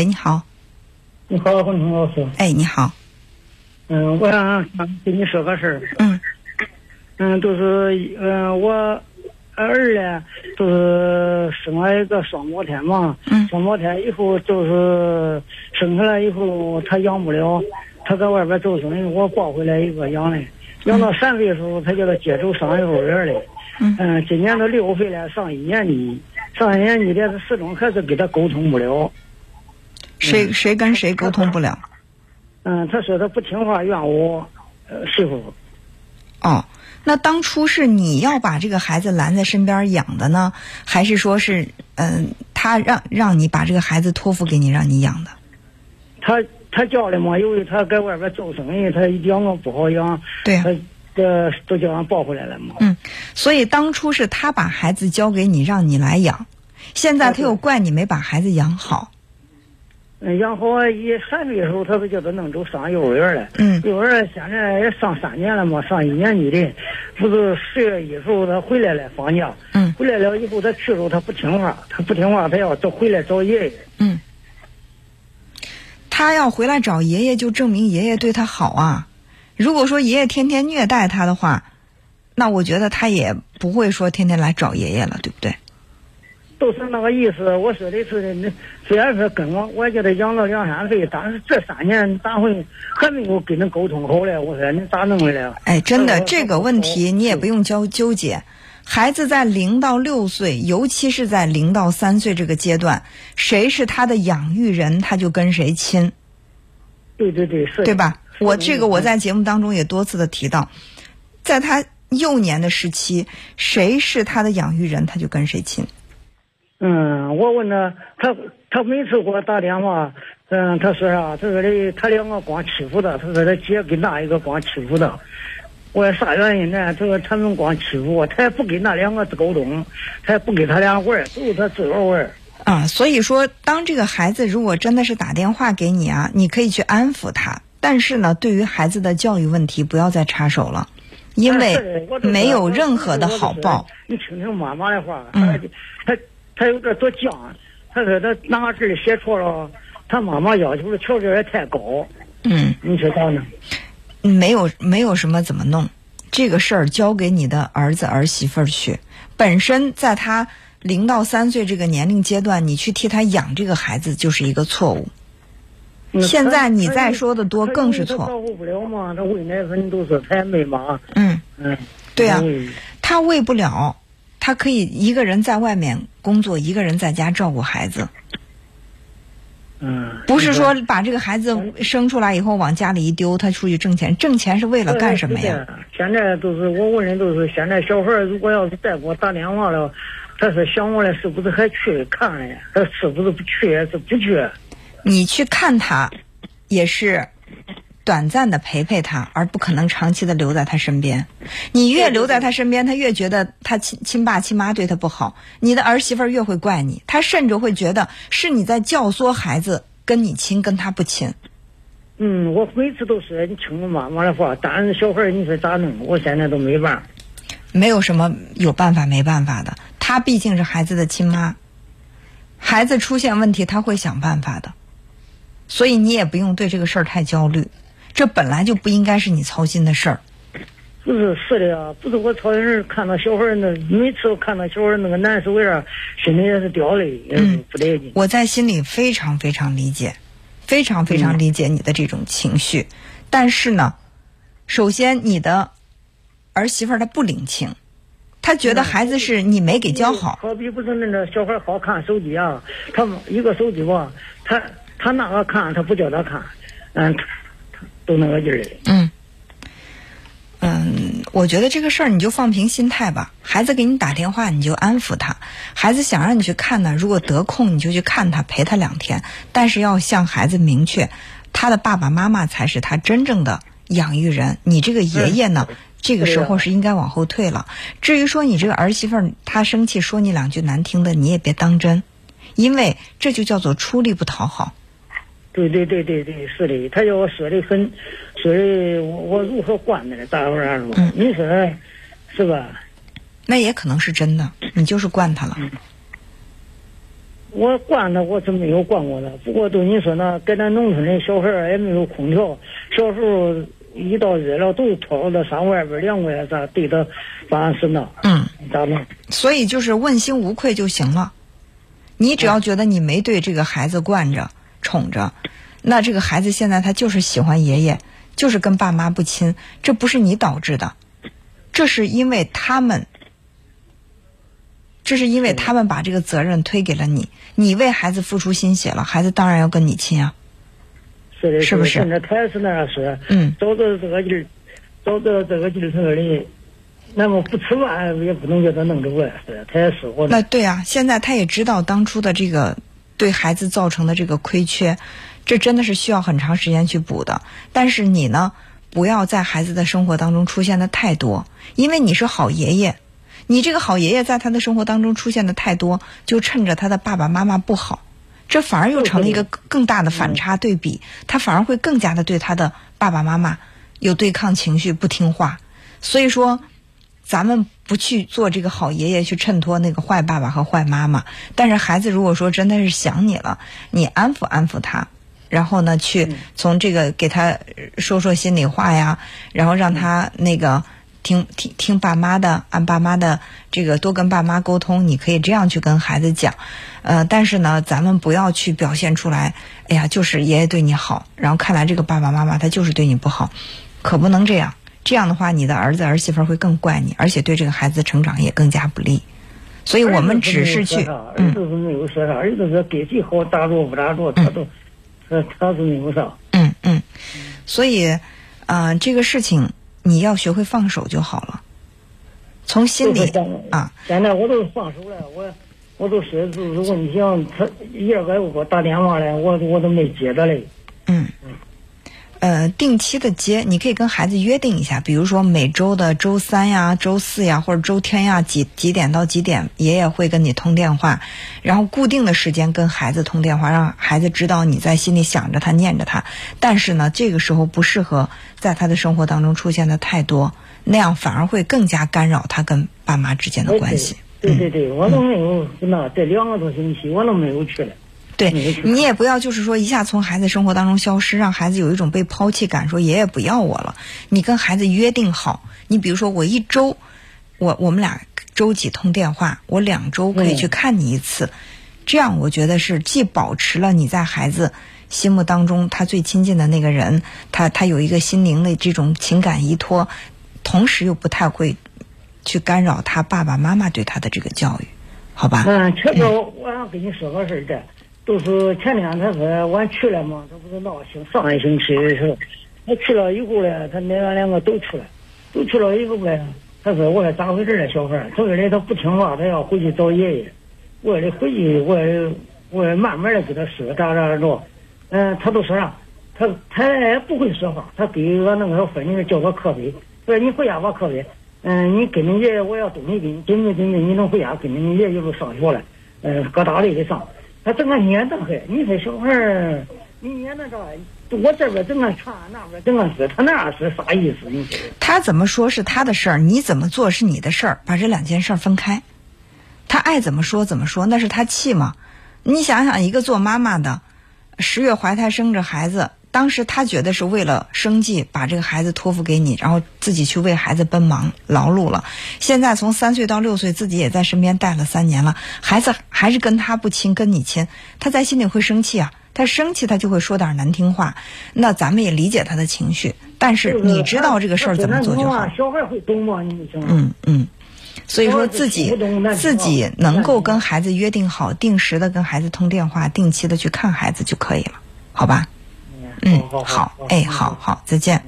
喂，你好。你好，洪彤老师。哎，你好。嗯，我想跟你说个事儿。嗯。嗯，就是嗯，我儿呢，就是生了一个双胞胎嘛。嗯。双胞胎以后就是生下来以后，他养不了，他在外边做生意，我抱回来一个养的。养到三岁的时候，他叫他接走上幼儿园的。嗯。嗯，今年都六岁了，上一年级，上一年级的始终还是跟他沟通不了。谁谁跟谁沟通不了？嗯，他说他不听话，怨我呃媳妇。哦，那当初是你要把这个孩子拦在身边养的呢，还是说是嗯他让让你把这个孩子托付给你让你养的？他他教的嘛，因为他在外边做生意，他养我不好养。对呀、他这都叫俺抱回来了嘛。嗯，所以当初是他把孩子交给你让你来养，现在他又怪你没把孩子养好。嗯，养好一三岁的时候，他不叫他弄走上幼儿园了。嗯幼儿园现在也上三年了嘛，上一年级的，不是十月一时候他回来了放假。嗯回来了以后，他去的时候他不听话，他不听话，他要找回来找爷爷。嗯，他要回来找爷爷，就证明爷爷对他好啊。如果说爷爷天天虐待他的话，那我觉得他也不会说天天来找爷爷了，对不对？都是那个意思。我说的是，那虽然说跟我，我叫他养了两三岁，但是这三年咋会还没有跟他沟通好嘞？我说你咋弄的了？哎，真的，这个问题你也不用纠纠结。孩子在零到六岁，尤其是在零到三岁这个阶段，谁是他的养育人，他就跟谁亲，对对对，是对吧？我这个我在节目当中也多次的提到，在他幼年的时期，谁是他的养育人，他就跟谁亲。嗯，我问他，他他每次给我打电话，嗯，他说啥？他说的他两个光欺负他，他说他姐跟那一个光欺负他。我说啥原因呢？他说他们光欺负我，他也不跟那两个沟通，他也不跟他俩玩，都是他自个玩。啊，所以说，当这个孩子如果真的是打电话给你啊，你可以去安抚他，但是呢，对于孩子的教育问题，不要再插手了，因为没有任何的好报。你听听妈妈的话，嗯他他他有点多犟，他说他哪个字儿写错了，他妈妈要求的条件也太高，嗯，你说咋弄？没有没有什么怎么弄，这个事儿交给你的儿子儿媳妇儿去。本身在他零到三岁这个年龄阶段，你去替他养这个孩子就是一个错误。嗯现在你他再说的多更是错他照顾不了嘛，他喂奶粉都是他也没妈，嗯，嗯，对呀、他喂不了，他可以一个人在外面工作，一个人在家照顾孩子，嗯，不是说把这个孩子生出来以后往家里一丢，他出去挣钱，挣钱是为了干什么呀？？现在都是我问人都是，现在小孩儿如果要是再给我打电话了，他说想我了，是不是还去看了呀？他是不是不去？是不去？你去看他，也是短暂的陪陪他，而不可能长期的留在他身边。你越留在他身边，他越觉得他亲亲爸亲妈对他不好，你的儿媳妇儿越会怪你，他甚至会觉得是你在教唆孩子跟你亲，跟他不亲。嗯，我每次都说你听我妈妈的话，但是小孩儿你说咋弄？我现在都没办法。没有什么有办法没办法的，他毕竟是孩子的亲妈，孩子出现问题他会想办法的，所以你也不用对这个事儿太焦虑，这本来就不应该是你操心的事儿。不是是的呀，不是我操心事，看到小孩儿那每次我看到小孩儿那个难受样，心里也是掉泪，也是不得劲。我在心里非常非常理解，非常非常理解你的这种情绪，但是呢，首先你的儿媳妇儿她不领情，她觉得孩子是你没给教好，好比不是那个小孩儿好看手机啊，他一个手机吧，他他那个看，他不叫他看，嗯，都那个劲儿的。嗯，嗯，我觉得这个事儿你就放平心态吧。孩子给你打电话，你就安抚他。孩子想让你去看呢，如果得空你就去看他，陪他两天。但是要向孩子明确，他的爸爸妈妈才是他真正的养育人。你这个爷爷呢，这个时候是应该往后退了。至于说你这个儿媳妇儿，她生气说你两句难听的，你也别当真，因为这就叫做出力不讨好。对对对对对，是的，他叫我说的很，说的我我如何惯他的，大伙儿说，你说是吧？那也可能是真的，你就是惯他了。我惯他，我是没有惯过他。不过对你说那，搁咱农村的小孩儿也没有空调，小时候一到热了都拖着他上外边凉快咋对他办事呢？嗯，咋弄？所以就是问心无愧就行了。你只要觉得你没对这个孩子惯着、宠着，那这个孩子现在他就是喜欢爷爷，就是跟爸妈不亲，这不是你导致的，这是因为他们，这是因为他们把这个责任推给了你，你为孩子付出心血了，孩子当然要跟你亲啊。是的，是不是？现在他也是那样说，嗯，找着这个劲儿，找着这个劲儿，他说的，那么不吃饭也不能叫他弄着我，是的，他也是我那对啊，现在他也知道当初的这个对孩子造成的这个亏缺，这真的是需要很长时间去补的。但是你呢，不要在孩子的生活当中出现的太多，因为你是好爷爷，你这个好爷爷在他的生活当中出现的太多，就趁着他的爸爸妈妈不好，这反而又成了一个更大的反差对比，他反而会更加的对他的爸爸妈妈有对抗情绪，不听话。所以说。咱们不去做这个好爷爷，去衬托那个坏爸爸和坏妈妈。但是孩子如果说真的是想你了，你安抚安抚他，然后呢，去从这个给他说说心里话呀，然后让他那个听听听爸妈的，按爸妈的这个多跟爸妈沟通。你可以这样去跟孩子讲，呃，但是呢，咱们不要去表现出来，哎呀，就是爷爷对你好，然后看来这个爸爸妈妈他就是对你不好，可不能这样。这样的话，你的儿子儿媳妇会更怪你，而且对这个孩子成长也更加不利。所以我们只是去，儿子是没有说啥，儿子说给谁好打着不打着，他都，他他是没有啥。嗯嗯，所以，啊，这个事情你要学会放手就好了，从心里啊。现在我都放手了，我我都说就是说，你像他一二个又给我打电话来，我我都没接着嘞。呃，定期的接，你可以跟孩子约定一下，比如说每周的周三呀、周四呀，或者周天呀，几几点到几点，爷爷会跟你通电话，然后固定的时间跟孩子通电话，让孩子知道你在心里想着他、念着他。但是呢，这个时候不适合在他的生活当中出现的太多，那样反而会更加干扰他跟爸妈之间的关系。对对对，我都没有那这两个多星期，我都没有去了。对你也不要就是说一下从孩子生活当中消失，让孩子有一种被抛弃感，说爷爷不要我了。你跟孩子约定好，你比如说我一周，我我们俩周几通电话，我两周可以去看你一次，这样我觉得是既保持了你在孩子心目当中他最亲近的那个人，他他有一个心灵的这种情感依托，同时又不太会去干扰他爸爸妈妈对他的这个教育，好吧？嗯，确实，我想跟你说个事儿的。就是前天他说我去了嘛，他不是闹星上一星期的时候，他去了以后呢，他奶奶两个都去了，都去了以后呢，他说我说咋回事儿小孩他说的他不听话，他要回去找爷爷。我说的回去，我我慢慢的给他说咋咋着。嗯，他都说啥？他他也不会说话，他给俺那个分的叫我课本，说你回家把课本，嗯，你跟你爷爷我要东西给你，准备准备，你能回家跟着你爷爷一路上学了，嗯，搁大队里上。他整个念叨还，你说小孩儿，你念叨着，我这边整个传，那边整个是，他那是啥意思？你说？他怎么说是他的事儿，你怎么做是你的事儿，把这两件事儿分开。他爱怎么说怎么说，那是他气嘛？你想想，一个做妈妈的，十月怀胎生着孩子。当时他觉得是为了生计把这个孩子托付给你，然后自己去为孩子奔忙劳碌了。现在从三岁到六岁，自己也在身边带了三年了，孩子还是跟他不亲，跟你亲，他在心里会生气啊。他生气，他就会说点难听话。那咱们也理解他的情绪，但是你知道这个事儿怎么做就好。小孩会懂吗？你嗯嗯，所以说自己自己能够跟孩子约定好，定时的跟孩子通电话，定期的去看孩子就可以了，好吧？嗯，好，哎，好好，再见。